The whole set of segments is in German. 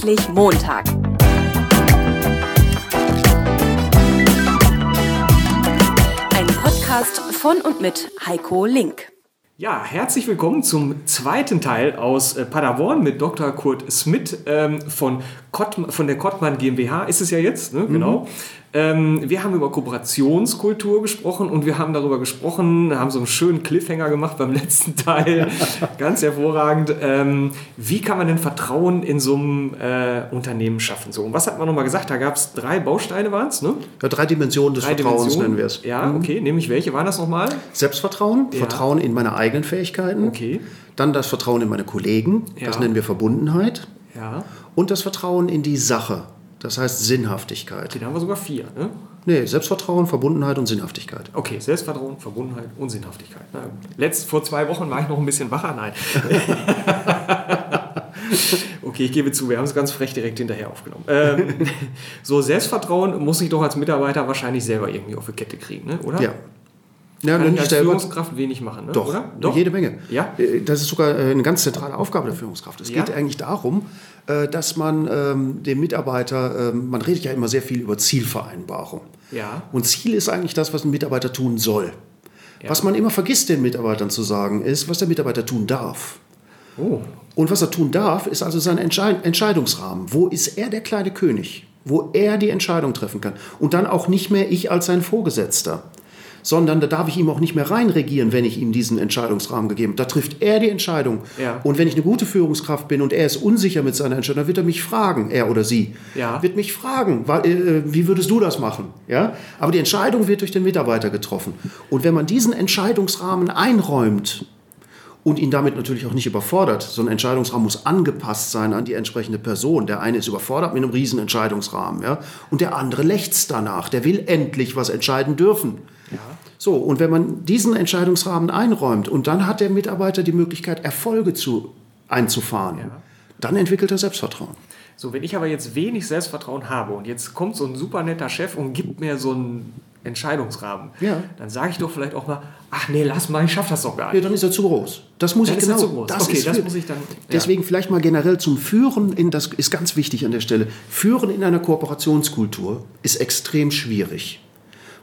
Endlich Montag. Ein Podcast von und mit Heiko Link. Ja, herzlich willkommen zum zweiten Teil aus äh, Paderborn mit Dr. Kurt Smith ähm, von, Kott, von der Kottmann GmbH. Ist es ja jetzt, ne? genau. Ähm, wir haben über Kooperationskultur gesprochen und wir haben darüber gesprochen, haben so einen schönen Cliffhanger gemacht beim letzten Teil. Ganz hervorragend. Ähm, wie kann man denn Vertrauen in so einem äh, Unternehmen schaffen? So, und was hat man nochmal gesagt? Da gab es drei Bausteine, waren es, ne? Ja, drei Dimensionen des Drei Vertrauens Dimensionen. nennen wir es. Ja, okay. Nämlich welche waren das nochmal? Selbstvertrauen, Ja. Vertrauen in meine eigenen Fähigkeiten. Okay. Dann das Vertrauen in meine Kollegen, das Ja. nennen wir Verbundenheit. Ja. Und das Vertrauen in die Sache, das heißt Sinnhaftigkeit. Okay, da haben wir sogar vier, ne? Nee, Selbstvertrauen, Verbundenheit und Sinnhaftigkeit. Okay, Selbstvertrauen, Verbundenheit und Sinnhaftigkeit. Na, letzt, vor zwei Wochen war ich noch ein bisschen wacher. Nein. okay, ich gebe zu, wir haben es ganz frech direkt hinterher aufgenommen. Ähm, so, Selbstvertrauen muss ich doch als Mitarbeiter wahrscheinlich selber irgendwie auf die Kette kriegen, ne? oder? Ja. Ja, Kann ich nicht als selber. Führungskraft wenig machen, ne? Doch, oder? jede Menge. Ja? Äh, Das ist sogar äh, eine ganz zentrale Aufgabe der Führungskraft. Es Ja? geht eigentlich darum, äh, dass man ähm, dem Mitarbeiter, ähm, man redet ja immer sehr viel über Zielvereinbarung. Ja. Und Ziel ist eigentlich das, was ein Mitarbeiter tun soll. Was man immer vergisst, den Mitarbeitern zu sagen, ist, was der Mitarbeiter tun darf. Oh, Und was er tun darf, ist also sein Entscheid Entscheidungsrahmen. Wo ist er der kleine König? Wo er die Entscheidung treffen kann. Und dann auch nicht mehr ich als sein Vorgesetzter. Sondern da darf ich ihm auch nicht mehr reinregieren, wenn ich ihm diesen Entscheidungsrahmen gegeben habe. Da trifft er die Entscheidung. Ja. Und wenn ich eine gute Führungskraft bin und er ist unsicher mit seiner Entscheidung, dann wird er mich fragen, er oder sie, Ja. wird mich fragen, äh, wie würdest du das machen? Ja? Aber die Entscheidung wird durch den Mitarbeiter getroffen. Und wenn man diesen Entscheidungsrahmen einräumt, und ihn damit natürlich auch nicht überfordert. So ein Entscheidungsrahmen muss angepasst sein an die entsprechende Person. Der eine ist überfordert mit einem riesen Entscheidungsrahmen, ja, und der andere lechzt danach. Der will endlich was entscheiden dürfen. So, und wenn man diesen Entscheidungsrahmen einräumt und dann hat der Mitarbeiter die Möglichkeit, Erfolge zu, einzufahren, dann entwickelt er Selbstvertrauen. So, wenn ich aber jetzt wenig Selbstvertrauen habe und jetzt kommt so ein super netter Chef und gibt mir so einen Entscheidungsrahmen, Ja. dann sage ich doch vielleicht auch mal, ach nee, lass mal, ich schaff das doch gar Ja, nicht. dann ist er zu groß. Das muss Dann ich ist er genau. zu groß. Das Okay, ist das muss ich dann- ja. Deswegen vielleicht mal generell zum Führen in das ist ganz wichtig an der Stelle. Führen in einer Kooperationskultur ist extrem schwierig.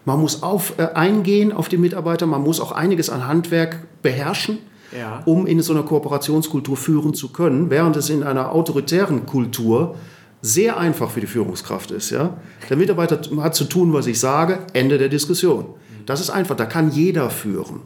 Man muss auf, äh, eingehen auf die Mitarbeiter, man muss auch einiges an Handwerk beherrschen, Ja. um in so einer Kooperationskultur führen zu können, während es in einer autoritären Kultur sehr einfach für die Führungskraft ist. Ja? Der Mitarbeiter hat zu tun, was ich sage, Ende der Diskussion. Das ist einfach, da kann jeder führen.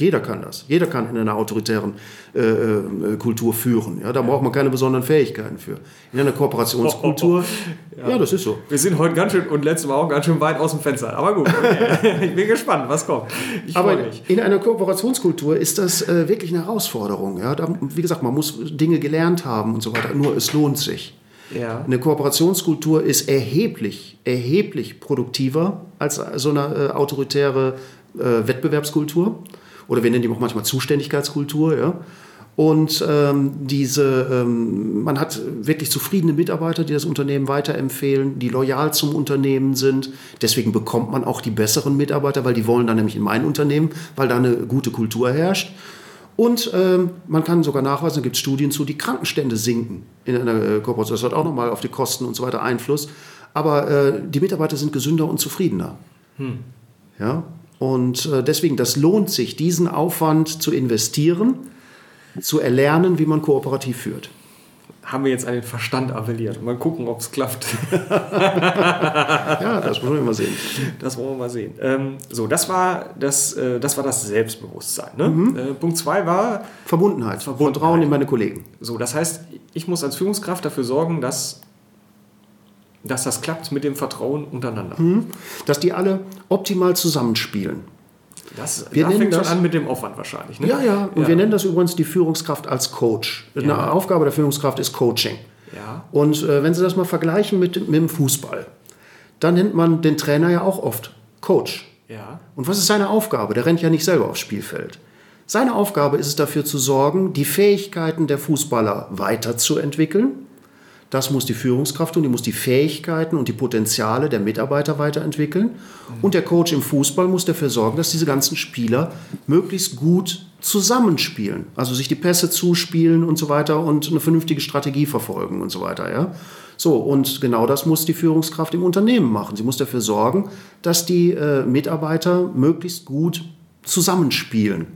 Jeder kann das. Jeder kann in einer autoritären äh, äh, Kultur führen. Ja? Da braucht man keine besonderen Fähigkeiten für. In einer Kooperationskultur, ja. das ist so. Wir sind heute ganz schön und letztes Mal auch ganz schön weit aus dem Fenster. Aber gut, okay. ich bin gespannt, was kommt. Ich Aber in einer Kooperationskultur ist das äh, wirklich eine Herausforderung. Ja? Da, wie gesagt, man muss Dinge gelernt haben und so weiter. Nur es lohnt sich. Ja. Eine Kooperationskultur ist erheblich, erheblich produktiver als so eine äh, autoritäre äh, Wettbewerbskultur. Oder wir nennen die auch manchmal Zuständigkeitskultur. Ja? Und ähm, diese, ähm, man hat wirklich zufriedene Mitarbeiter, die das Unternehmen weiterempfehlen, die loyal zum Unternehmen sind. Deswegen bekommt man auch die besseren Mitarbeiter, weil die wollen dann nämlich in mein Unternehmen, weil da eine gute Kultur herrscht. Und ähm, man kann sogar nachweisen, gibt es Studien zu, die Krankenstände sinken in einer äh, Kooperation. Das hat auch nochmal auf die Kosten und so weiter Einfluss. Aber äh, die Mitarbeiter sind gesünder und zufriedener. Ja? Und äh, deswegen, das lohnt sich, diesen Aufwand zu investieren, zu erlernen, wie man kooperativ führt. Haben wir jetzt an den Verstand appelliert. Mal gucken, ob es klappt. Ja, das muss man immer sehen. Das wollen wir mal sehen. Ähm, so, das war das, äh, das war das Selbstbewusstsein. Ne? Mhm. Äh, Punkt zwei war, Verbundenheit, Verbundenheit. Vertrauen in meine Kollegen. so, das heißt, ich muss als Führungskraft dafür sorgen, dass, dass das klappt mit dem Vertrauen untereinander. Dass die alle optimal zusammenspielen. Das Wir da nennen fängt schon das- an mit dem Aufwand wahrscheinlich. Ne? Ja, ja. Und Ja. wir nennen das übrigens die Führungskraft als Coach. Eine Ja. Aufgabe der Führungskraft ist Coaching. Ja. Und äh, wenn Sie das mal vergleichen mit, mit dem Fußball, dann nennt man den Trainer ja auch oft Coach. Ja. Und was ist seine Aufgabe? Der rennt ja nicht selber aufs Spielfeld. Seine Aufgabe ist es dafür zu sorgen, die Fähigkeiten der Fußballer weiterzuentwickeln. Das muss die Führungskraft tun, die muss die Fähigkeiten und die Potenziale der Mitarbeiter weiterentwickeln. Und der Coach im Fußball muss dafür sorgen, dass diese ganzen Spieler möglichst gut zusammenspielen, also sich die Pässe zuspielen und so weiter und eine vernünftige Strategie verfolgen und so weiter. Ja? So, und genau das muss die Führungskraft im Unternehmen machen. Sie muss dafür sorgen, dass die äh, Mitarbeiter möglichst gut zusammenspielen.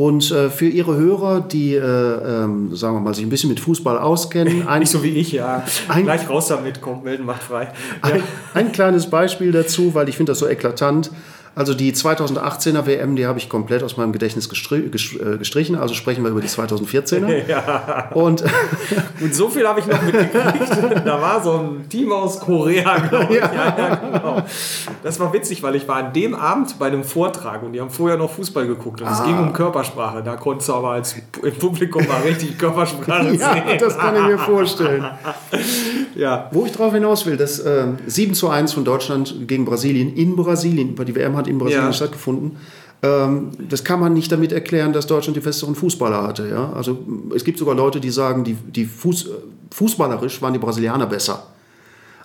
Und äh, für Ihre Hörer, die, äh, ähm, sagen wir mal, sich ein bisschen mit Fußball auskennen. Ein, Nicht so wie ich, ja. Ein, Gleich raus damit, kommt, melden macht frei. Ja. Ein, ein, kleines Beispiel dazu, weil ich finde das so eklatant. Also die 2018er WM, die habe ich komplett aus meinem Gedächtnis gestri äh, gestrichen. Also sprechen wir über die 2014er. ja. Und, Und so viel habe ich noch mitgekriegt. da war so ein Team aus Korea, glaube ich. Ja. Ja, ja, genau. Das war witzig, weil ich war an dem Abend bei einem Vortrag und die haben vorher noch Fußball geguckt und ah. es ging um Körpersprache. Da konntest du aber als im Publikum mal richtig Körpersprache ja, sehen. das kann ich mir vorstellen. ja. Wo ich drauf hinaus will, das äh, 7 zu 1 von Deutschland gegen Brasilien in Brasilien, über die WM hat in Brasilien ja. stattgefunden. Ähm, das kann man nicht damit erklären, dass Deutschland die besseren Fußballer hatte. Ja? Also es gibt sogar Leute, die sagen, die, die Fuß, fußballerisch waren die Brasilianer besser.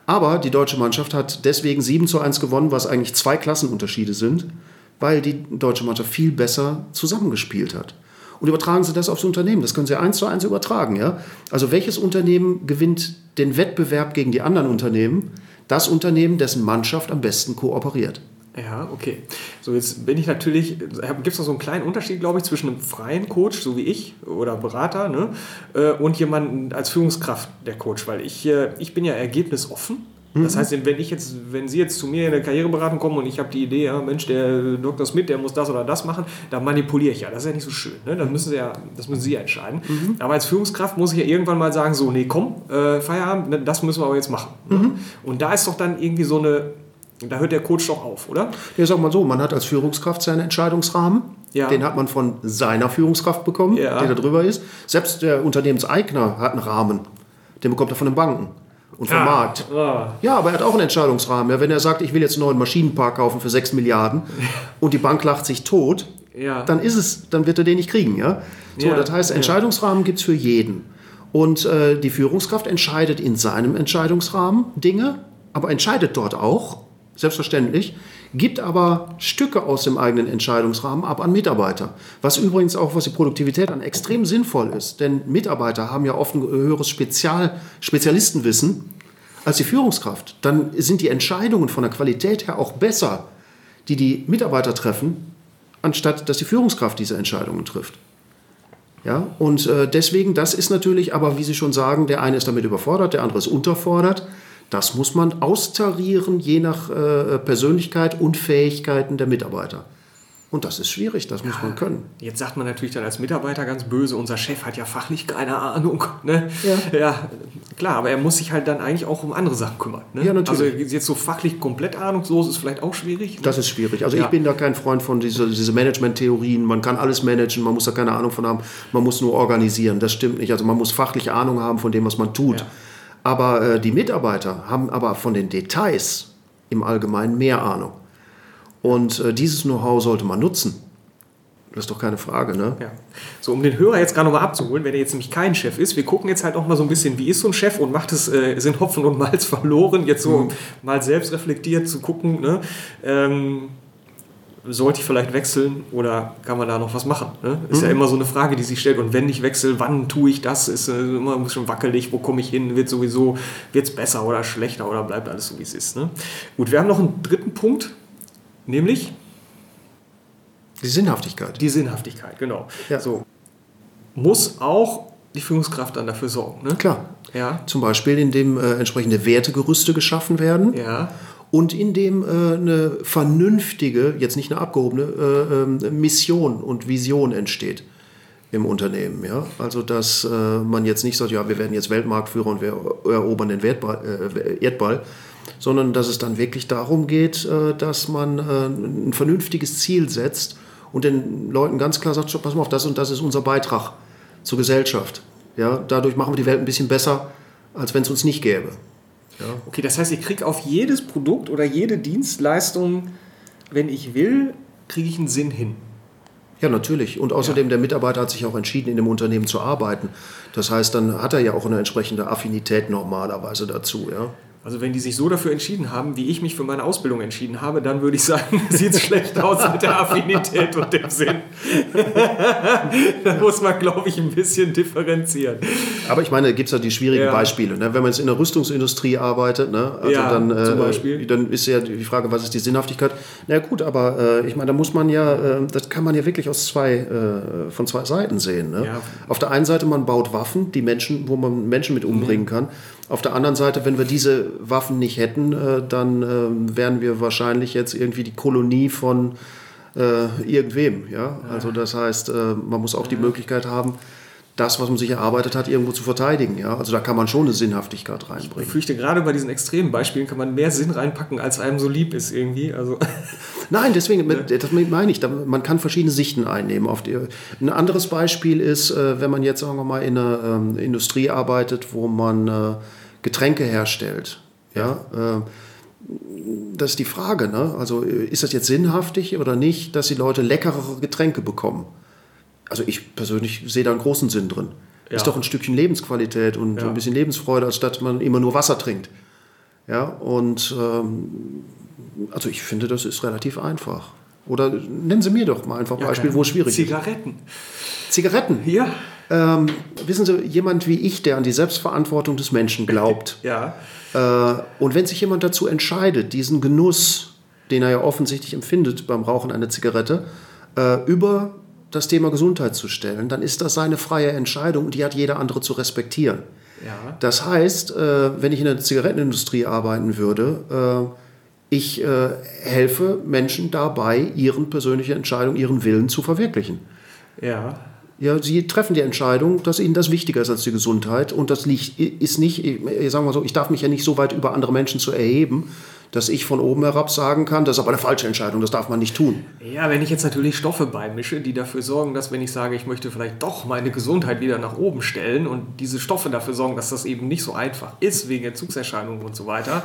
Aber die deutsche Mannschaft hat deswegen 7 zu 1 gewonnen, was eigentlich zwei Klassenunterschiede sind, weil die deutsche Mannschaft viel besser zusammengespielt hat. Und übertragen Sie das aufs Unternehmen. Das können Sie eins zu eins übertragen. Ja? Also welches Unternehmen gewinnt den Wettbewerb gegen die anderen Unternehmen? Das Unternehmen, dessen Mannschaft am besten kooperiert. Ja, okay. So, jetzt bin ich natürlich, gibt es noch so einen kleinen Unterschied, glaube ich, zwischen einem freien Coach, so wie ich, oder Berater, ne, äh, und jemandem als Führungskraft, der Coach, weil ich, äh, ich bin ja ergebnisoffen. Das mhm. heißt, wenn ich jetzt, wenn Sie jetzt zu mir in eine Karriereberatung kommen und ich habe die Idee, ja, Mensch, der Dr. Smith, der muss das oder das machen, dann manipuliere ich ja. Das ist ja nicht so schön. Ne? Das müssen Sie ja, das müssen Sie ja entscheiden. Mhm. Aber als Führungskraft muss ich ja irgendwann mal sagen, so, nee, komm, äh, Feierabend, ne, das müssen wir aber jetzt machen. Ne? Mhm. Und da ist doch dann irgendwie so eine da hört der Coach doch auf, oder? Ja, sag mal so, man hat als Führungskraft seinen Entscheidungsrahmen. Ja. Den hat man von seiner Führungskraft bekommen, ja. der da drüber ist. Selbst der Unternehmenseigner hat einen Rahmen. Den bekommt er von den Banken und vom ja. Markt. Ah. Ja, aber er hat auch einen Entscheidungsrahmen. Ja, wenn er sagt, ich will jetzt einen neuen Maschinenpark kaufen für 6 Milliarden und die Bank lacht sich tot, ja. dann ist es, dann wird er den nicht kriegen. Ja? So, das heißt, Entscheidungsrahmen gibt es für jeden. Und äh, die Führungskraft entscheidet in seinem Entscheidungsrahmen Dinge, aber entscheidet dort auch, selbstverständlich, gibt aber Stücke aus dem eigenen Entscheidungsrahmen ab an Mitarbeiter. Was übrigens auch, was die Produktivität an extrem sinnvoll ist. Denn Mitarbeiter haben ja oft ein höheres Spezial, Spezialistenwissen als die Führungskraft. Dann sind die Entscheidungen von der Qualität her auch besser, die die Mitarbeiter treffen, anstatt dass die Führungskraft diese Entscheidungen trifft. Ja, und äh, deswegen, das ist natürlich, aber wie Sie schon sagen, der eine ist damit überfordert, der andere ist unterfordert. Das muss man austarieren, je nach äh, Persönlichkeit und Fähigkeiten der Mitarbeiter. Und das ist schwierig, das ja, muss man können. Jetzt sagt man natürlich dann als Mitarbeiter ganz böse, unser Chef hat ja fachlich keine Ahnung. Ne? Ja. ja, klar, aber er muss sich halt dann eigentlich auch um andere Sachen kümmern. Ne? Ja, natürlich. Also jetzt so fachlich komplett ahnungslos ist vielleicht auch schwierig. Ne? Das ist schwierig. Also ja. ich bin da kein Freund von dieser diese Management-Theorien. Man kann alles managen, man muss da keine Ahnung von haben, man muss nur organisieren. Das stimmt nicht. Also man muss fachliche Ahnung haben von dem, was man tut. Aber äh, die Mitarbeiter haben aber von den Details im Allgemeinen mehr Ahnung. Und äh, dieses Know-how sollte man nutzen. Das ist doch keine Frage, ne? Ja. So, um den Hörer jetzt gerade nochmal abzuholen, wenn er jetzt nämlich kein Chef ist, wir gucken jetzt halt auch mal so ein bisschen, wie ist so ein Chef und macht es, äh, sind Hopfen und Malz verloren, jetzt so mhm. mal selbst reflektiert zu gucken, ne? Ähm, sollte ich vielleicht wechseln oder kann man da noch was machen? Ne? Ist mhm. ja immer so eine Frage, die sich stellt. Und wenn ich wechsle, wann tue ich das? Ist äh, immer ein bisschen wackelig. Wo komme ich hin? Wird sowieso, wird es besser oder schlechter oder bleibt alles so, wie es ist? Ne? Gut, wir haben noch einen dritten Punkt, nämlich die Sinnhaftigkeit. Die Sinnhaftigkeit, genau. Ja. So. Muss auch die Führungskraft dann dafür sorgen. Ne? Klar. Ja. Zum Beispiel, indem äh, entsprechende Wertegerüste geschaffen werden. Ja und in dem äh, eine vernünftige, jetzt nicht eine abgehobene äh, äh, Mission und Vision entsteht im Unternehmen. Ja? Also, dass äh, man jetzt nicht sagt, ja, wir werden jetzt Weltmarktführer und wir erobern den Wertball, äh, Erdball, sondern dass es dann wirklich darum geht, äh, dass man ein vernünftiges Ziel setzt und den Leuten ganz klar sagt, pass mal auf, das und das ist unser Beitrag zur Gesellschaft. Ja? Dadurch machen wir die Welt ein bisschen besser, als wenn es uns nicht gäbe. Ja. Okay, das heißt, ich kriege auf jedes Produkt oder jede Dienstleistung, wenn ich will, kriege ich einen Sinn hin. Ja, natürlich. Und außerdem, ja. der Mitarbeiter hat sich auch entschieden, in dem Unternehmen zu arbeiten. Das heißt, dann hat er ja auch eine entsprechende Affinität normalerweise dazu. Ja. Also wenn die sich so dafür entschieden haben, wie ich mich für meine Ausbildung entschieden habe, dann würde ich sagen, sieht es schlecht aus mit der Affinität und dem Sinn. da muss man, glaube ich, ein bisschen differenzieren. Aber ich meine, da gibt es ja die schwierigen Ja. Beispiele. Ne? Wenn man jetzt in der Rüstungsindustrie arbeitet, ne? also Ja, dann, zum Beispiel. dann ist ja die Frage, was ist die Sinnhaftigkeit? Na gut, aber äh, ich meine, da muss man ja, äh, das kann man ja wirklich aus zwei, äh, von zwei Seiten sehen. Ne? Ja. Auf der einen Seite, man baut Waffen, die Menschen, wo man Menschen mit umbringen kann. Auf der anderen Seite, wenn wir diese Waffen nicht hätten, äh, dann äh, wären wir wahrscheinlich jetzt irgendwie die Kolonie von äh, irgendwem. Ja? Also das heißt, äh, man muss auch die Möglichkeit haben, das, was man sich erarbeitet hat, irgendwo zu verteidigen. Ja? Also da kann man schon eine Sinnhaftigkeit Ich reinbringen. fürchte, gerade bei diesen extremen Beispielen kann man mehr Sinn reinpacken, als einem so lieb ist irgendwie. Also, Nein, deswegen, das meine ich, man kann verschiedene Sichten einnehmen. Auf die, ein anderes Beispiel ist, äh, wenn man jetzt, sagen wir mal, in einer ähm, Industrie arbeitet, wo man Getränke herstellt. Ja, äh, das ist die Frage, ne? Also ist das jetzt sinnhaftig oder nicht, dass die Leute leckerere Getränke bekommen? Also ich persönlich sehe da einen großen Sinn drin. Ja. Ist doch ein Stückchen Lebensqualität und Ja. ein bisschen Lebensfreude, anstatt man immer nur Wasser trinkt. Ja, und ähm, also ich finde, das ist relativ einfach. Oder nennen Sie mir doch mal einfach ein Beispiel, wo es schwierig ist. Zigaretten. Zigaretten. Ja. Ähm, wissen Sie, jemand wie ich, der an die Selbstverantwortung des Menschen glaubt, Ja. äh, und wenn sich jemand dazu entscheidet, diesen Genuss, den er ja offensichtlich empfindet beim Rauchen einer Zigarette, äh, über das Thema Gesundheit zu stellen, dann ist das seine freie Entscheidung und die hat jeder andere zu respektieren. Ja. Das heißt, äh, wenn ich in der Zigarettenindustrie arbeiten würde, äh, ich äh, helfe Menschen dabei, ihren persönliche Entscheidung, ihren Willen zu verwirklichen. Ja. Ja, sie treffen die Entscheidung, dass ihnen das wichtiger ist als die Gesundheit. Und das liegt, ist nicht, ich sage mal so, ich darf mich ja nicht so weit über andere Menschen zu erheben, dass ich von oben herab sagen kann, das ist aber eine falsche Entscheidung, das darf man nicht tun. Ja, wenn ich jetzt natürlich Stoffe beimische, die dafür sorgen, dass wenn ich sage, ich möchte vielleicht doch meine Gesundheit wieder nach oben stellen und diese Stoffe dafür sorgen, dass das eben nicht so einfach ist wegen Entzugserscheinungen und so weiter.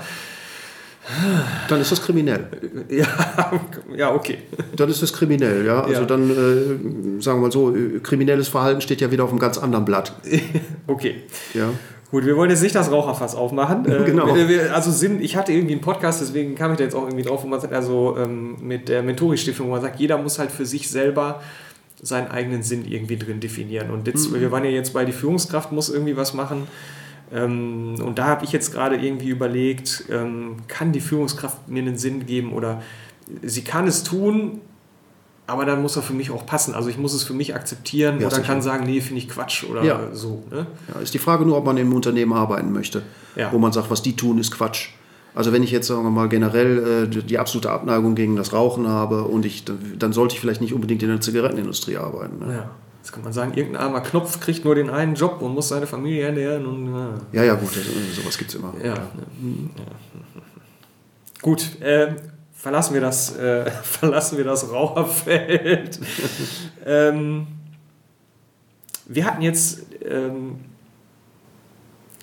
Dann ist das kriminell. Ja, ja okay. Dann ist das kriminell, ja. Also Ja. dann, äh, sagen wir mal so, kriminelles Verhalten steht ja wieder auf einem ganz anderen Blatt. Okay. Ja. Gut, wir wollen jetzt nicht das Raucherfass aufmachen. Äh, Genau. Also Sinn, ich hatte irgendwie einen Podcast, deswegen kam ich da jetzt auch irgendwie drauf, wo man sagt, also ähm, mit der Mentori-Stiftung, wo man sagt, jeder muss halt für sich selber seinen eigenen Sinn irgendwie drin definieren. Und jetzt, wir waren ja jetzt bei die Führungskraft muss irgendwie was machen. Ähm, und da habe ich jetzt gerade irgendwie überlegt, ähm, kann die Führungskraft mir einen Sinn geben oder sie kann es tun, aber dann muss er für mich auch passen. Also ich muss es für mich akzeptieren Ja, oder kann sagen, nee, finde ich Quatsch oder Ja. so. Ne? Ja, ist die Frage nur, ob man im Unternehmen arbeiten möchte, Ja. wo man sagt, was die tun, ist Quatsch. Also wenn ich jetzt, sagen wir mal, generell äh, die- die absolute Abneigung gegen das Rauchen habe und ich, dann sollte ich vielleicht nicht unbedingt in der Zigarettenindustrie arbeiten. Ne? Ja, jetzt kann man sagen, irgendein armer Knopf kriegt nur den einen Job und muss seine Familie ernähren und ja. Ja, ja, gut, äh, sowas gibt es immer. ja. ja. Gut, ähm, verlassen wir das, äh, verlassen wir das Raucherfeld. ähm, wir hatten jetzt, ähm,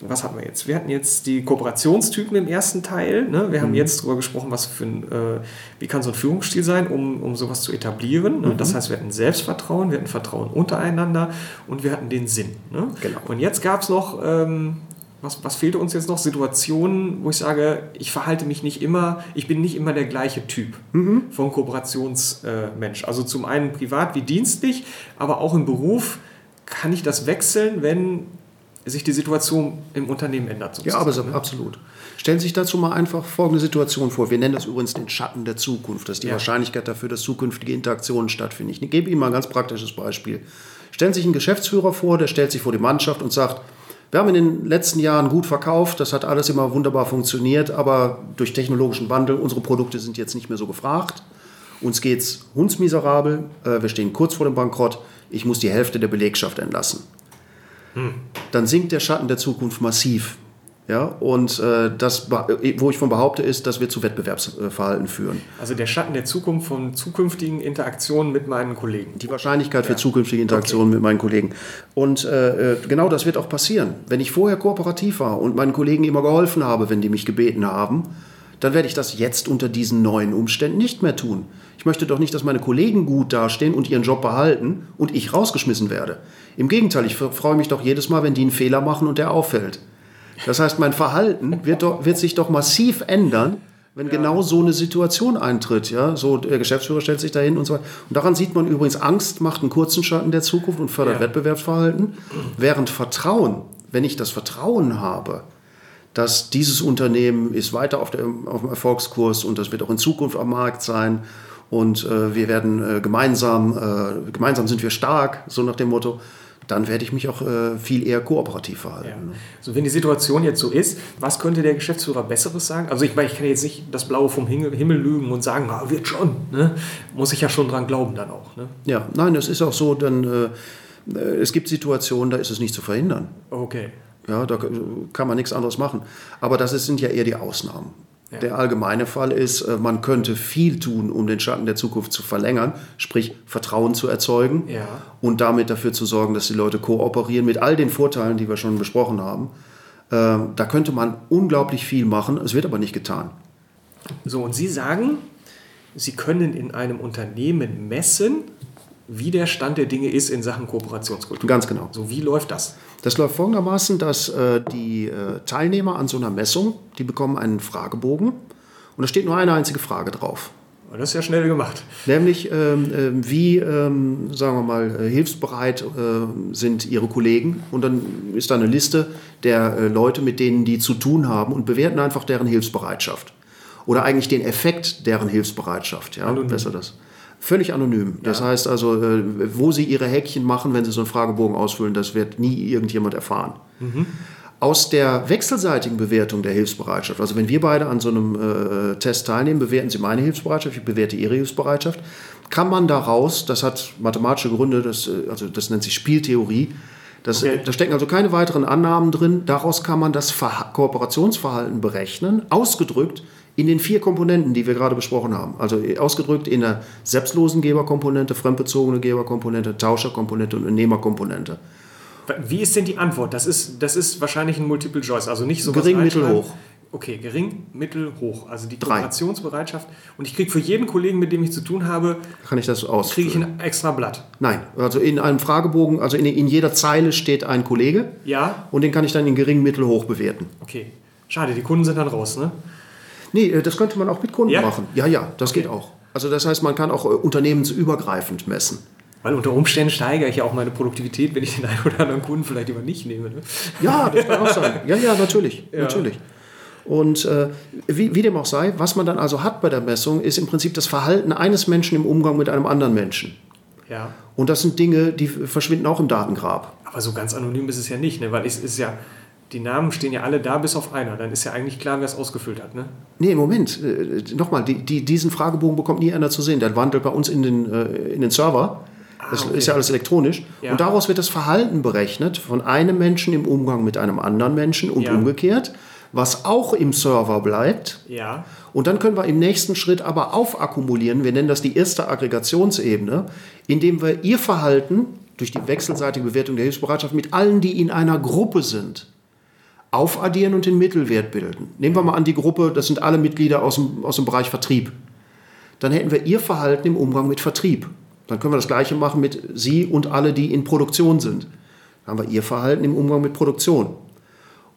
was hatten wir jetzt? Wir hatten jetzt die Kooperationstypen im ersten Teil. Ne? Wir haben jetzt darüber gesprochen, was für ein, äh, wie kann so ein Führungsstil sein, um, um sowas zu etablieren. Ne? Das heißt, wir hatten Selbstvertrauen, wir hatten Vertrauen untereinander und wir hatten den Sinn. Ne? Genau. Und jetzt gab es noch, ähm, was, was fehlte uns jetzt noch? Situationen, wo ich sage, ich verhalte mich nicht immer, ich bin nicht immer der gleiche Typ von Kooperationsmensch. also zum einen privat wie dienstlich, aber auch im Beruf kann ich das wechseln, wenn sich die Situation im Unternehmen ändert. Ja, aber sozusagen, so, absolut. Stellen Sie sich dazu mal einfach folgende Situation vor. Wir nennen das übrigens den Schatten der Zukunft. Das ist die Ja. Wahrscheinlichkeit dafür, dass zukünftige Interaktionen stattfinden. Ich gebe Ihnen mal ein ganz praktisches Beispiel. Stellen Sie sich einen Geschäftsführer vor, der stellt sich vor die Mannschaft und sagt, wir haben in den letzten Jahren gut verkauft, das hat alles immer wunderbar funktioniert, aber durch technologischen Wandel, unsere Produkte sind jetzt nicht mehr so gefragt. Uns geht es hundsmiserabel, äh, wir stehen kurz vor dem Bankrott, ich muss die Hälfte der Belegschaft entlassen dann sinkt der Schatten der Zukunft massiv. Ja, und äh, das, wo ich von behaupte, ist, dass wir zu Wettbewerbsverhalten führen. Also der Schatten der Zukunft von zukünftigen Interaktionen mit meinen Kollegen. Die Wahrscheinlichkeit für zukünftige Interaktionen mit meinen Kollegen. Und äh, äh, genau das wird auch passieren. Wenn ich vorher kooperativ war und meinen Kollegen immer geholfen habe, wenn die mich gebeten haben, dann werde ich das jetzt unter diesen neuen Umständen nicht mehr tun. Ich möchte doch nicht, dass meine Kollegen gut dastehen und ihren Job behalten und ich rausgeschmissen werde. Im Gegenteil, ich freue mich doch jedes Mal, wenn die einen Fehler machen und der auffällt. Das heißt, mein Verhalten wird, doch, wird sich doch massiv ändern, wenn genau so eine Situation eintritt. Ja? So, der Geschäftsführer stellt sich dahin und so weiter. Und daran sieht man übrigens, Angst macht einen kurzen Schatten der Zukunft und fördert Ja. Wettbewerbsverhalten, während Vertrauen, wenn ich das Vertrauen habe, dass dieses Unternehmen ist weiter auf, der, auf dem Erfolgskurs und das wird auch in Zukunft am Markt sein und äh, wir werden äh, gemeinsam, äh, gemeinsam sind wir stark, so nach dem Motto, dann werde ich mich auch äh, viel eher kooperativ verhalten. Ja. ne? So, wenn die Situation jetzt so ist, was könnte der Geschäftsführer Besseres sagen? Also ich meine, ich kann jetzt nicht das Blaue vom Himmel, Himmel lügen und sagen, ah, wird schon. Ne? Muss ich ja schon dran glauben dann auch. Ne? Ja, nein, es ist auch so, dann, äh, äh, es gibt Situationen, da ist es nicht zu verhindern. Okay. Ja, da kann man nichts anderes machen. Aber das sind ja eher die Ausnahmen. Ja. Der allgemeine Fall ist, äh, man könnte viel tun, um den Schatten der Zukunft zu verlängern, sprich Vertrauen zu erzeugen Ja. und damit dafür zu sorgen, dass die Leute kooperieren mit all den Vorteilen, die wir schon besprochen haben. Ähm, Da könnte man unglaublich viel machen, es wird aber nicht getan. So, und Sie sagen, Sie können in einem Unternehmen messen, wie der Stand der Dinge ist in Sachen Kooperationskultur. Ganz genau. So, wie läuft das? Das läuft folgendermaßen, dass äh, die äh, Teilnehmer an so einer Messung, die bekommen einen Fragebogen und da steht nur eine einzige Frage drauf. Das ist ja schnell gemacht. Nämlich, ähm, ähm, wie, ähm, sagen wir mal, äh, hilfsbereit äh, sind Ihre Kollegen? Und dann ist da eine Liste der äh, Leute, mit denen die zu tun haben und bewerten einfach deren Hilfsbereitschaft. Oder eigentlich den Effekt deren Hilfsbereitschaft. Ja, Anonym. besser das. Völlig anonym. Das heißt also, äh, wo Sie Ihre Häkchen machen, wenn Sie so einen Fragebogen ausfüllen, das wird nie irgendjemand erfahren. Aus der wechselseitigen Bewertung der Hilfsbereitschaft, also wenn wir beide an so einem äh, Test teilnehmen, bewerten Sie meine Hilfsbereitschaft, ich bewerte Ihre Hilfsbereitschaft, kann man daraus, das hat mathematische Gründe, das, äh, also das nennt sich Spieltheorie, das, Okay. da stecken also keine weiteren Annahmen drin, daraus kann man das Verha Kooperationsverhalten berechnen, ausgedrückt in den vier Komponenten, die wir gerade besprochen haben. Also äh, ausgedrückt in der selbstlosen Geberkomponente, fremdbezogene Geberkomponente, Tauscherkomponente und Nehmerkomponente. Wie ist denn die Antwort? Das ist, das ist wahrscheinlich ein Multiple Choice, also nicht so Gering, mittel, hoch. Okay, gering, mittel, hoch. Also die Drei. Kooperationsbereitschaft. Und ich kriege für jeden Kollegen, mit dem ich zu tun habe, Kann ich das kriege ausfüllen? ich ein extra Blatt. Nein, also in einem Fragebogen, also in, in jeder Zeile steht ein Kollege Ja? und den kann ich dann in gering, mittel, hoch bewerten. Okay. Schade, die Kunden sind dann raus, ne? Nee, äh, das könnte man auch mit Kunden Ja? machen. Ja, ja, das geht auch. Also das heißt, man kann auch äh, unternehmensübergreifend messen. Weil unter Umständen steigere ich ja auch meine Produktivität, wenn ich den einen oder anderen Kunden vielleicht lieber nicht nehme. Ne? Ja, das kann auch sein. Ja, ja, natürlich. Ja. natürlich. Und äh, wie, wie dem auch sei, was man dann also hat bei der Messung, ist im Prinzip das Verhalten eines Menschen im Umgang mit einem anderen Menschen. Ja. Und das sind Dinge, die verschwinden auch im Datengrab. Aber so ganz anonym ist es ja nicht, ne? Weil es ist ja, die Namen stehen ja alle da, bis auf einer. Dann ist ja eigentlich klar, wer es ausgefüllt hat, ne? Nee, Moment. Äh, Nochmal, die, die, diesen Fragebogen bekommt nie einer zu sehen. Der wandelt bei uns in den, äh, in den Server. Das okay. ist ja alles elektronisch. Ja. Und daraus wird das Verhalten berechnet von einem Menschen im Umgang mit einem anderen Menschen und Ja. umgekehrt, was auch im Server bleibt. Ja. Und dann können wir im nächsten Schritt aber aufakkumulieren. Wir nennen das die erste Aggregationsebene, indem wir ihr Verhalten durch die wechselseitige Bewertung der Hilfsbereitschaft mit allen, die in einer Gruppe sind, aufaddieren und den Mittelwert bilden. Nehmen wir mal an, die Gruppe, das sind alle Mitglieder aus dem, aus dem Bereich Vertrieb. Dann hätten wir ihr Verhalten im Umgang mit Vertrieb. Dann können wir das Gleiche machen mit Sie und alle, die in Produktion sind. Dann haben wir ihr Verhalten im Umgang mit Produktion.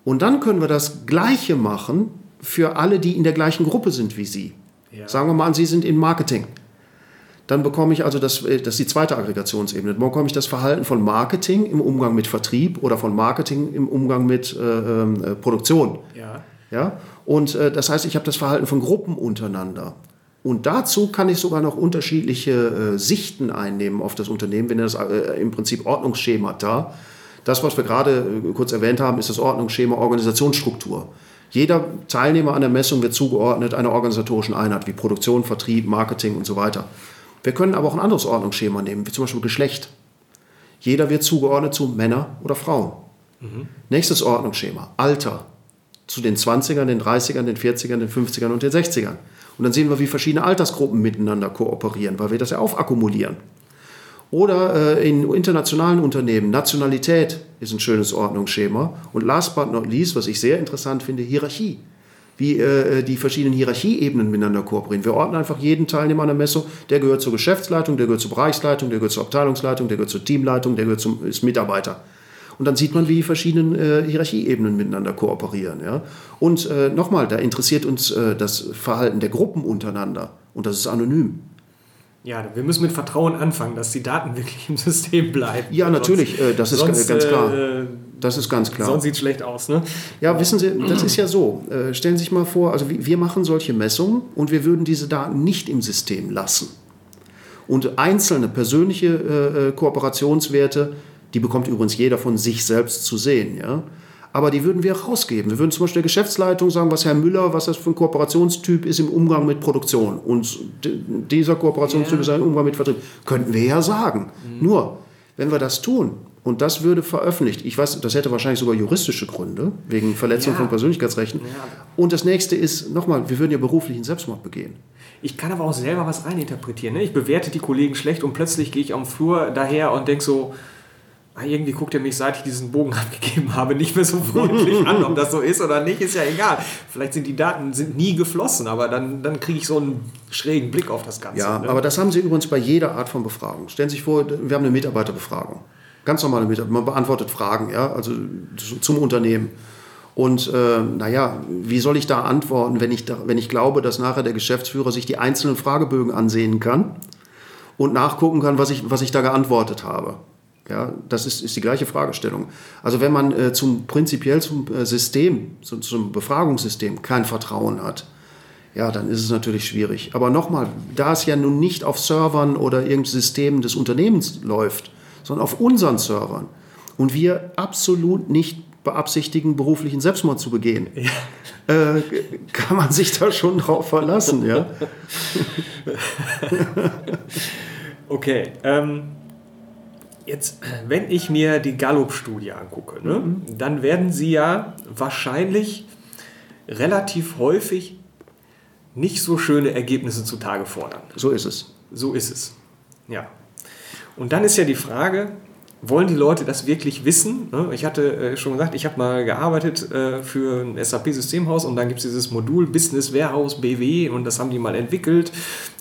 Und dann können wir das Gleiche machen für alle, die in der gleichen Gruppe sind wie Sie. Ja. Sagen wir mal an, Sie sind in Marketing. Dann bekomme ich also das, äh, das ist die zweite Aggregationsebene. Dann bekomme ich das Verhalten von Marketing im Umgang mit Vertrieb oder von Marketing im Umgang mit äh, ähm, äh, Produktion. Ja. Ja? Und äh, das heißt, ich habe das Verhalten von Gruppen untereinander. Und dazu kann ich sogar noch unterschiedliche äh, Sichten einnehmen auf das Unternehmen, wenn das äh, im Prinzip Ordnungsschemata. Das, was wir gerade äh, kurz erwähnt haben, ist das Ordnungsschema Organisationsstruktur. Jeder Teilnehmer an der Messung wird zugeordnet einer organisatorischen Einheit wie Produktion, Vertrieb, Marketing und so weiter. Wir können aber auch ein anderes Ordnungsschema nehmen, wie zum Beispiel Geschlecht. Jeder wird zugeordnet zu Männer oder Frauen. Nächstes Ordnungsschema, Alter. Zu den 20ern, den 30ern, den 40ern, den 50ern und den 60ern. Und dann sehen wir, wie verschiedene Altersgruppen miteinander kooperieren, weil wir das ja aufakkumulieren. Oder äh, in internationalen Unternehmen, Nationalität ist ein schönes Ordnungsschema. Und last but not least, was ich sehr interessant finde, Hierarchie. Wie äh, die verschiedenen Hierarchieebenen miteinander kooperieren. Wir ordnen einfach jeden Teilnehmer an der Messung, der gehört zur Geschäftsleitung, der gehört zur Bereichsleitung, der gehört zur Abteilungsleitung, der gehört zur Teamleitung, der gehört zum ist Mitarbeiter. Und dann sieht man, wie die verschiedenen äh, Hierarchieebenen miteinander kooperieren. Ja? Und äh, nochmal, da interessiert uns äh, das Verhalten der Gruppen untereinander. Und das ist anonym. Ja, wir müssen mit Vertrauen anfangen, dass die Daten wirklich im System bleiben. Ja, natürlich, sonst, äh, das ist sonst, ganz klar. Äh, das ist ganz klar. Sonst sieht es schlecht aus, ne? Ja, wissen Sie, das ist ja so. Äh, stellen Sie sich mal vor, also wir machen solche Messungen und wir würden diese Daten nicht im System lassen. Und einzelne persönliche Kooperationswerte, die bekommt übrigens jeder von sich selbst zu sehen, ja. Aber die würden wir rausgeben. Wir würden zum Beispiel der Geschäftsleitung sagen, was Herr Müller, was das für ein Kooperationstyp ist im Umgang mit Produktion. Und dieser Kooperationstyp Ja. ist ein Umgang mit Vertrieb. Könnten wir ja sagen. Nur, wenn wir das tun und das würde veröffentlicht, ich weiß, das hätte wahrscheinlich sogar juristische Gründe, wegen Verletzung Ja. von Persönlichkeitsrechten. Und das nächste ist, nochmal, wir würden ja beruflichen Selbstmord begehen. Ich kann aber auch selber was reininterpretieren. Ne? Ich bewerte die Kollegen schlecht und plötzlich gehe ich am Flur daher und denke so, ah, irgendwie guckt er mich, seit ich diesen Bogen abgegeben habe, nicht mehr so freundlich an. Ob das so ist oder nicht, ist ja egal. Vielleicht sind die Daten sind nie geflossen, aber dann, dann kriege ich so einen schrägen Blick auf das Ganze. Ja, ne? aber das haben Sie übrigens bei jeder Art von Befragung. Stellen Sie sich vor, wir haben eine Mitarbeiterbefragung. Ganz normale Mitarbeiter. Man beantwortet Fragen, ja, also zu- zum Unternehmen. Und äh, naja, wie soll ich da antworten, wenn ich, da, wenn ich glaube, dass nachher der Geschäftsführer sich die einzelnen Fragebögen ansehen kann und nachgucken kann, was ich, was ich da geantwortet habe? Ja, das ist, ist die gleiche Fragestellung. Also wenn man äh, zum, prinzipiell zum äh, System, zum, zum Befragungssystem kein Vertrauen hat, ja, dann ist es natürlich schwierig. Aber nochmal, da es ja nun nicht auf Servern oder irgendeinem System des Unternehmens läuft, sondern auf unseren Servern und wir absolut nicht beabsichtigen, beruflichen Selbstmord zu begehen, äh, kann man sich da schon drauf verlassen. Ja? Okay, ähm, jetzt, wenn ich mir die Gallup-Studie angucke, ne, dann werden sie ja wahrscheinlich relativ häufig nicht so schöne Ergebnisse zutage fordern. So ist es. So ist es. Ja. Und dann ist ja die Frage, wollen die Leute das wirklich wissen? Ne? Ich hatte äh, schon gesagt, ich habe mal gearbeitet äh, für ein SAP-Systemhaus und dann gibt es dieses Modul Business Warehouse BW und das haben die mal entwickelt.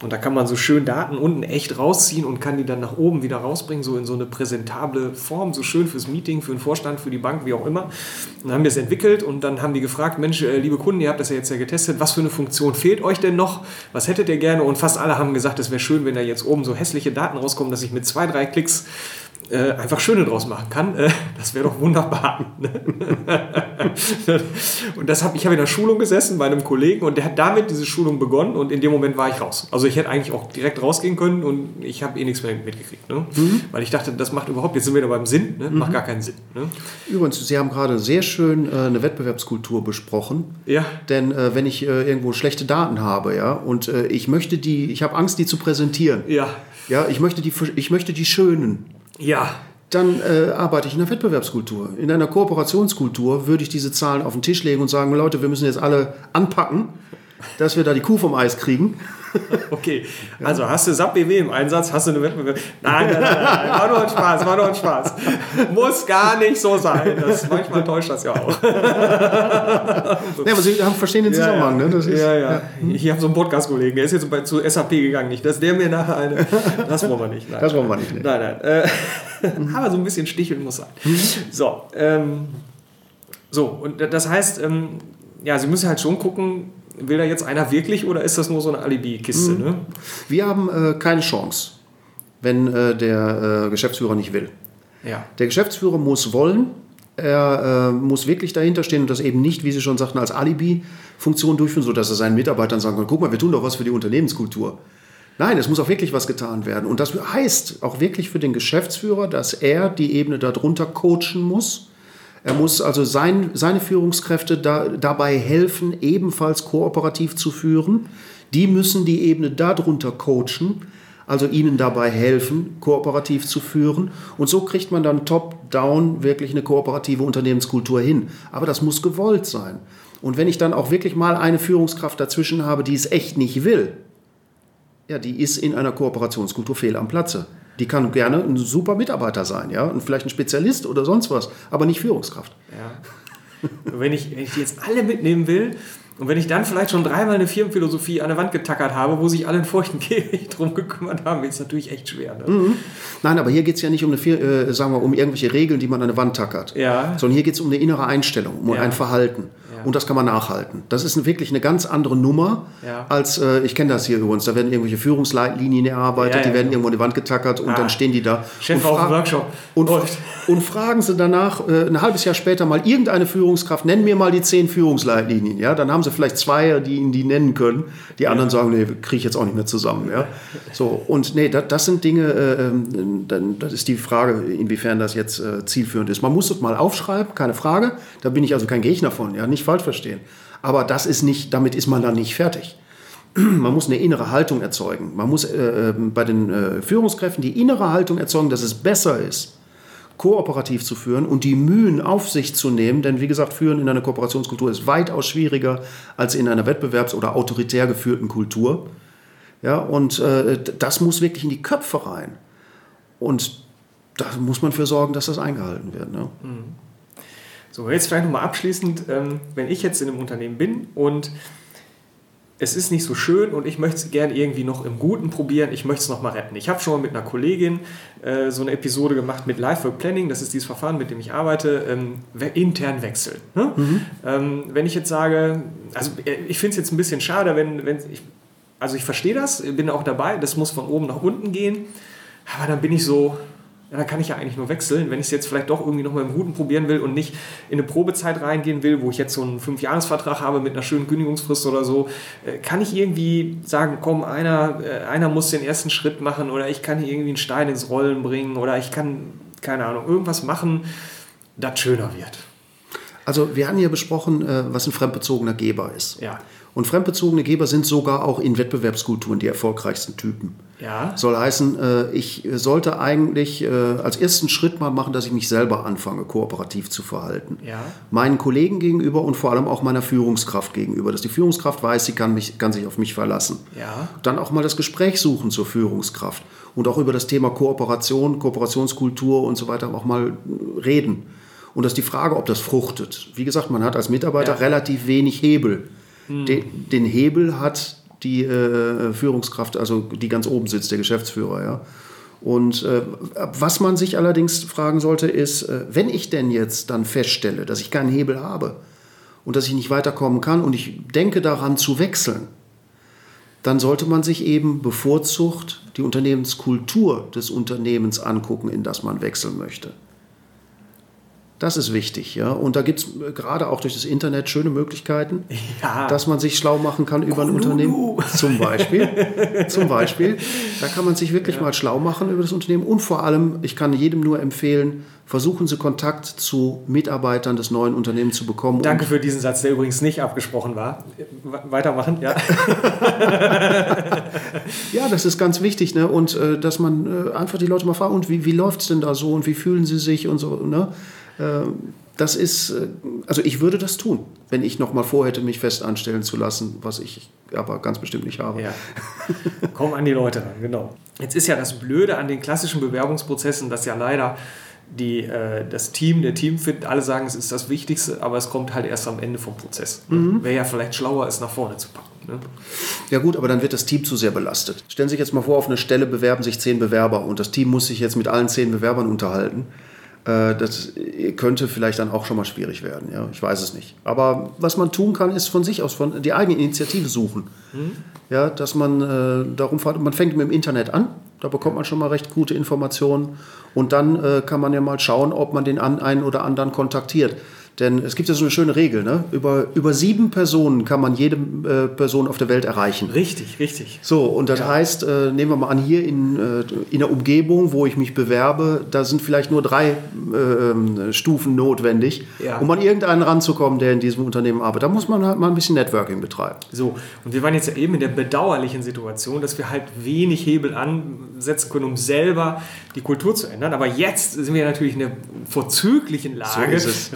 Und da kann man so schön Daten unten echt rausziehen und kann die dann nach oben wieder rausbringen, so in so eine präsentable Form, so schön fürs Meeting, für den Vorstand, für die Bank, wie auch immer. Und dann haben wir es entwickelt und dann haben die gefragt, Mensch, äh, liebe Kunden, ihr habt das ja jetzt ja getestet, was für eine Funktion fehlt euch denn noch? Was hättet ihr gerne? Und fast alle haben gesagt, es wäre schön, wenn da jetzt oben so hässliche Daten rauskommen, dass ich mit zwei, drei Klicks äh, einfach Schöne draus machen kann. Äh, das wäre doch wunderbar. und das hab, ich habe in der Schulung gesessen bei einem Kollegen und der hat damit diese Schulung begonnen und in dem Moment war ich raus. Also ich hätte eigentlich auch direkt rausgehen können und ich habe eh nichts mehr mitgekriegt. Ne? Weil ich dachte, das macht überhaupt, jetzt sind wir wieder beim Sinn, ne? macht gar keinen Sinn. Ne? Übrigens, Sie haben gerade sehr schön äh, eine Wettbewerbskultur besprochen. Ja. Denn äh, wenn ich äh, irgendwo schlechte Daten habe, ja, und äh, ich möchte die, ich habe Angst, die zu präsentieren. Ja. Ja, ich möchte die, ich möchte die schönen. Ja. Dann äh, arbeite ich in einer Wettbewerbskultur. In einer Kooperationskultur würde ich diese Zahlen auf den Tisch legen und sagen, Leute, wir müssen jetzt alle anpacken, dass wir da die Kuh vom Eis kriegen. Okay, also hast du SAP BW im Einsatz, hast du eine Wettbewerb. Nein, nein, nein, nein, war nur ein Spaß, war nur ein Spaß. Muss gar nicht so sein. Das, manchmal täuscht das ja auch. Ja, aber Sie haben verstehen den Zusammenhang, ja, ja. ne? Das ist, ja, ja. Ich habe so einen Podcast-Kollegen, der ist jetzt bei, zu SAP gegangen. Nicht, dass der mir nachher eine. Das wollen wir nicht. Nein. Das wollen wir nicht, nee. Nein, nein. Äh, aber so ein bisschen sticheln muss sein. So, ähm, so, und das heißt, ähm, ja, Sie müssen halt schon gucken, will da jetzt einer wirklich oder ist das nur so eine Alibi-Kiste? Ne? Wir haben äh, keine Chance, wenn äh, der äh, Geschäftsführer nicht will. Ja. Der Geschäftsführer muss wollen, er äh, muss wirklich dahinter stehen und das eben nicht, wie Sie schon sagten, als Alibi-Funktion durchführen, sodass er seinen Mitarbeitern sagen kann, guck mal, wir tun doch was für die Unternehmenskultur. Nein, es muss auch wirklich was getan werden. Und das heißt auch wirklich für den Geschäftsführer, dass er die Ebene darunter coachen muss. Er muss also sein, seine Führungskräfte da, dabei helfen, ebenfalls kooperativ zu führen. Die müssen die Ebene darunter coachen, also ihnen dabei helfen, kooperativ zu führen. Und so kriegt man dann top-down wirklich eine kooperative Unternehmenskultur hin. Aber das muss gewollt sein. Und wenn ich dann auch wirklich mal eine Führungskraft dazwischen habe, die es echt nicht will, ja, die ist in einer Kooperationskultur fehl am Platze. Die kann gerne ein super Mitarbeiter sein, ja, und vielleicht ein Spezialist oder sonst was, aber nicht Führungskraft. Ja. wenn, ich, wenn ich die jetzt alle mitnehmen will Und wenn ich dann vielleicht schon dreimal eine Firmenphilosophie an der Wand getackert habe, wo sich alle in feuchten Kehricht drum gekümmert haben, ist es natürlich echt schwer. Ne? Mhm. Nein, aber hier geht es ja nicht um, eine, äh, sagen wir, um irgendwelche Regeln, die man an der Wand tackert, Ja. sondern hier geht es um eine innere Einstellung, um Ja. ein Verhalten. Ja. Und das kann man nachhalten. Das ist wirklich eine ganz andere Nummer, Ja. als, äh, ich kenne das hier übrigens, da werden irgendwelche Führungsleitlinien erarbeitet, die werden irgendwo an die Wand getackert und Ah. dann stehen die da. Chef und auf Workshop. Und, und fragen sie danach, äh, ein halbes Jahr später mal irgendeine Führungskraft, nenn mir mal die zehn Führungsleitlinien. Ja? Dann haben sie vielleicht zwei, die ihnen die nennen können. Die anderen sagen, nee, kriege ich jetzt auch nicht mehr zusammen. Ja? So, und nee, das, das sind Dinge, äh, ähm, dann, das ist die Frage, inwiefern das jetzt äh, zielführend ist. Man muss das mal aufschreiben, keine Frage. Da bin ich also kein Gegner von, ja? nicht falsch verstehen. Aber das ist nicht, damit ist man dann nicht fertig. Man muss eine innere Haltung erzeugen. Man muss äh, äh, bei den äh, Führungskräften die innere Haltung erzeugen, dass es besser ist, kooperativ zu führen und die Mühen auf sich zu nehmen. Denn wie gesagt, Führen in einer Kooperationskultur ist weitaus schwieriger als in einer wettbewerbs- oder autoritär geführten Kultur. Ja, und äh, das muss wirklich in die Köpfe rein. Und da muss man für sorgen, dass das eingehalten wird. Ne? So, jetzt vielleicht nochmal abschließend, ähm, wenn ich jetzt in einem Unternehmen bin und es ist nicht so schön und ich möchte es gerne irgendwie noch im Guten probieren, ich möchte es nochmal retten. Ich habe schon mal mit einer Kollegin äh, so eine Episode gemacht mit Lifework Planning, das ist dieses Verfahren, mit dem ich arbeite, ähm, intern wechseln. Ne? Ähm, wenn ich jetzt sage, also äh, ich finde es jetzt ein bisschen schade, wenn, wenn ich, also ich verstehe das, bin auch dabei, das muss von oben nach unten gehen, aber dann bin ich so, ja, dann kann ich ja eigentlich nur wechseln, wenn ich es jetzt vielleicht doch irgendwie nochmal im Guten probieren will und nicht in eine Probezeit reingehen will, wo ich jetzt so einen Fünfjahresvertrag habe mit einer schönen Kündigungsfrist oder so, äh, kann ich irgendwie sagen, komm, einer, äh, einer muss den ersten Schritt machen oder ich kann hier irgendwie einen Stein ins Rollen bringen oder ich kann, keine Ahnung, irgendwas machen, das schöner wird. Also wir hatten ja besprochen, äh, was ein fremdbezogener Geber ist. Ja. Und fremdbezogene Geber sind sogar auch in Wettbewerbskulturen die erfolgreichsten Typen. Ja. Soll heißen, äh, ich sollte eigentlich äh, als ersten Schritt mal machen, dass ich mich selber anfange, kooperativ zu verhalten. Ja. Meinen Kollegen gegenüber und vor allem auch meiner Führungskraft gegenüber. Dass die Führungskraft weiß, sie kann, mich, kann sich auf mich verlassen. Ja. Dann auch mal das Gespräch suchen zur Führungskraft. Und auch über das Thema Kooperation, Kooperationskultur und so weiter auch mal reden. Und das ist die Frage, ob das fruchtet. Wie gesagt, man hat als Mitarbeiter Ja. relativ wenig Hebel. Den, den Hebel hat die äh, Führungskraft, also die ganz oben sitzt, der Geschäftsführer. Ja. Und äh, was man sich allerdings fragen sollte, ist, äh, wenn ich denn jetzt dann feststelle, dass ich keinen Hebel habe und dass ich nicht weiterkommen kann und ich denke daran zu wechseln, dann sollte man sich eben bevorzugt die Unternehmenskultur des Unternehmens angucken, in das man wechseln möchte. Das ist wichtig, ja. Und da gibt es gerade auch durch das Internet schöne Möglichkeiten, Ja. dass man sich schlau machen kann über ein. Unternehmen. Zum Beispiel. Zum Beispiel. Da kann man sich wirklich mal schlau machen über das Unternehmen. Und vor allem, ich kann jedem nur empfehlen, versuchen Sie Kontakt zu Mitarbeitern des neuen Unternehmens zu bekommen. Danke für diesen Satz, der übrigens nicht abgesprochen war. We- Weitermachen, ja. Ja, das ist ganz wichtig, ne? Und äh, dass man äh, einfach die Leute mal fragt, und wie, wie läuft es denn da so und wie fühlen sie sich und so, ne? Äh, das ist, äh, also ich würde das tun, wenn ich noch mal vorhätte, mich fest anstellen zu lassen, was ich aber ganz bestimmt nicht habe. Ja. Komm an die Leute ran, genau. Jetzt ist ja das Blöde an den klassischen Bewerbungsprozessen, dass ja leider die, äh, das Team, der Teamfit, alle sagen, es ist das Wichtigste, aber es kommt halt erst am Ende vom Prozess. Wäre ja vielleicht schlauer, es nach vorne zu packen. Ne? Ja gut, aber dann wird das Team zu sehr belastet. Stellen Sie sich jetzt mal vor, auf eine Stelle bewerben sich zehn Bewerber und das Team muss sich jetzt mit allen zehn Bewerbern unterhalten. Äh, Das könnte vielleicht dann auch schon mal schwierig werden. Ja, ich weiß es nicht. Aber was man tun kann, ist von sich aus von die eigene Initiative suchen. Ja, dass man äh, darum fährt, man fängt mit dem Internet an. Da bekommt man schon mal recht gute Informationen und dann äh, kann man ja mal schauen, ob man den einen oder anderen kontaktiert. Denn es gibt ja so eine schöne Regel, ne? über, über sieben Personen kann man jede äh, Person auf der Welt erreichen. Richtig, richtig. So, und das Ja. heißt, äh, nehmen wir mal an, hier in, äh, in der Umgebung, wo ich mich bewerbe, da sind vielleicht nur drei ähm, Stufen notwendig, Ja. um an irgendeinen ranzukommen, der in diesem Unternehmen arbeitet. Da muss man halt mal ein bisschen Networking betreiben. So, und wir waren jetzt ja eben in der bedauerlichen Situation, dass wir halt wenig Hebel ansetzen können, um selber die Kultur zu ändern. Aber jetzt sind wir natürlich in der vorzüglichen Lage, ist es.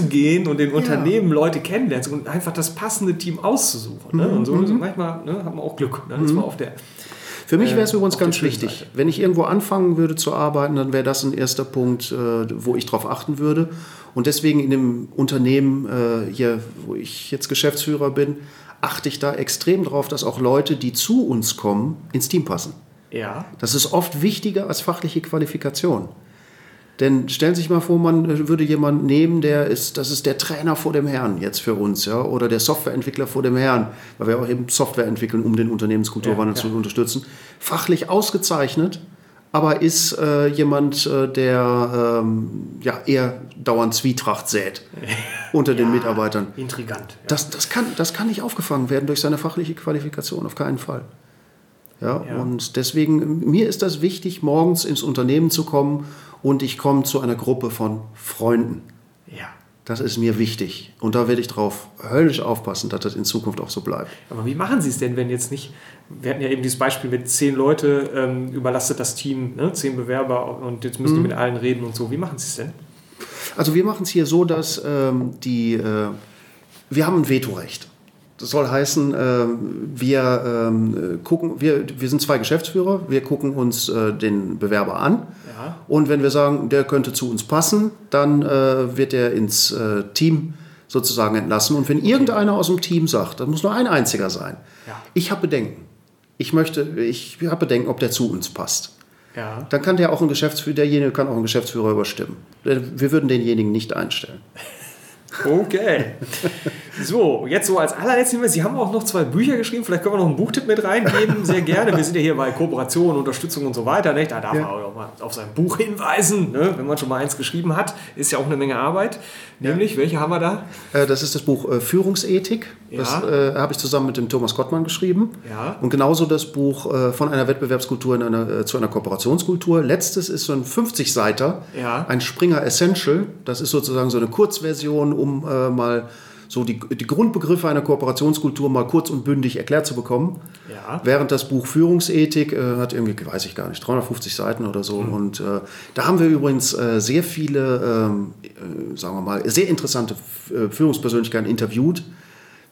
Reinzugehen und in Unternehmen Leute kennenlernen und einfach das passende Team auszusuchen. Ne? Und so, so manchmal ne, hat man auch Glück. Ne? Das war auf der Für mich wäre es äh, übrigens ganz wichtig, Seite. wenn ich irgendwo anfangen würde zu arbeiten, dann wäre das ein erster Punkt, äh, wo ich darauf achten würde. Und deswegen in dem Unternehmen äh, hier, wo ich jetzt Geschäftsführer bin, achte ich da extrem drauf, dass auch Leute, die zu uns kommen, ins Team passen. Ja. Das ist oft wichtiger als fachliche Qualifikation. Denn stellen Sie sich mal vor, man würde jemanden nehmen, der ist, das ist der Trainer vor dem Herrn jetzt für uns, ja, oder der Softwareentwickler vor dem Herrn, weil wir auch eben Software entwickeln, um den Unternehmenskulturwandel Ja, ja. zu unterstützen. Fachlich ausgezeichnet, aber ist äh, jemand, äh, der ähm, ja, eher dauernd Zwietracht sät unter den Mitarbeitern. Intrigant. Ja. Das, das, kann, das kann nicht aufgefangen werden durch seine fachliche Qualifikation, auf keinen Fall. Ja, Ja. Und deswegen, mir ist das wichtig, morgens ins Unternehmen zu kommen und ich komme zu einer Gruppe von Freunden. ja. Das ist mir wichtig. Und da werde ich drauf höllisch aufpassen, dass das in Zukunft auch so bleibt. Aber wie machen Sie es denn, wenn jetzt nicht, wir hatten ja eben dieses Beispiel mit zehn Leute, ähm, überlastet das Team, ne? zehn Bewerber und jetzt Mhm. müssen die mit allen reden und so. Wie machen Sie es denn? Also wir machen es hier so, dass ähm, die, äh, wir haben ein Vetorecht. Das soll heißen, ähm, wir ähm, gucken, wir, wir sind zwei Geschäftsführer, wir gucken uns äh, den Bewerber an. Ja. Und wenn wir sagen, der könnte zu uns passen, dann äh, wird er ins äh, Team sozusagen entlassen. Und wenn irgendeiner aus dem Team sagt, das muss nur ein einziger sein, Ja. ich habe Bedenken. Ich möchte, ich habe Bedenken, ob der zu uns passt. Ja. Dann kann der auch ein Geschäftsführer, derjenige kann auch ein Geschäftsführer überstimmen. Wir würden denjenigen nicht einstellen. Okay. So, jetzt so als allerletztes Hinweis, Sie haben auch noch zwei Bücher geschrieben, vielleicht können wir noch einen Buchtipp mit reingeben, sehr gerne. Wir sind ja hier bei Kooperation, Unterstützung und so weiter. Nicht? Da darf Ja. man auch mal auf sein Buch hinweisen, ne? wenn man schon mal eins geschrieben hat. Ist ja auch eine Menge Arbeit. Nämlich, welche haben wir da? Äh, Das ist das Buch äh, Führungsethik. Das Ja. äh, habe ich zusammen mit dem Thomas Gottmann geschrieben. Ja. Und genauso das Buch äh, von einer Wettbewerbskultur in einer, äh, zu einer Kooperationskultur. Letztes ist so ein 50-Seiter, Ja. ein Springer Essential. Das ist sozusagen so eine Kurzversion, um äh, mal so die, die Grundbegriffe einer Kooperationskultur mal kurz und bündig erklärt zu bekommen. Ja. Während das Buch Führungsethik äh, hat irgendwie, weiß ich gar nicht, 350 Seiten oder so. Und äh, da haben wir übrigens äh, sehr viele, ähm, äh, sagen wir mal, sehr interessante äh, Führungspersönlichkeiten interviewt,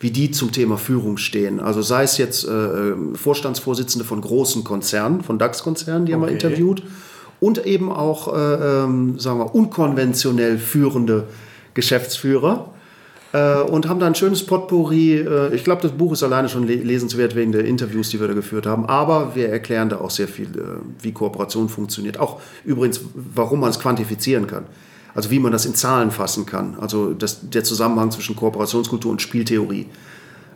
wie die zum Thema Führung stehen. Also sei es jetzt äh, äh, Vorstandsvorsitzende von großen Konzernen, von DAX-Konzernen, die haben wir Okay. interviewt. Und eben auch, äh, ähm, sagen wir, unkonventionell führende Geschäftsführer äh, und haben da ein schönes Potpourri. Äh, ich glaube, das Buch ist alleine schon le lesenswert wegen der Interviews, die wir da geführt haben. Aber wir erklären da auch sehr viel, äh, wie Kooperation funktioniert. Auch übrigens, warum man es quantifizieren kann. Also wie man das in Zahlen fassen kann. Also das, der Zusammenhang zwischen Kooperationskultur und Spieltheorie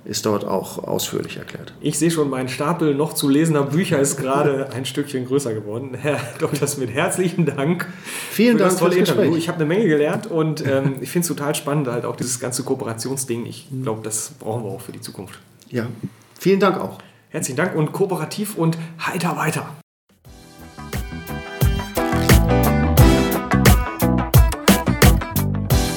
ist dort auch ausführlich erklärt. Ich sehe schon, mein Stapel noch zu lesender Bücher ist gerade ein Stückchen größer geworden. Herr Dr. Smith, herzlichen Dank Vielen für das Dank tolle fürs Interview. Gespräch. Ich habe eine Menge gelernt und ähm, ich finde es total spannend, halt auch dieses ganze Kooperationsding. Ich glaube, das brauchen wir auch für die Zukunft. Ja, vielen Dank auch. Herzlichen Dank und kooperativ und heiter weiter.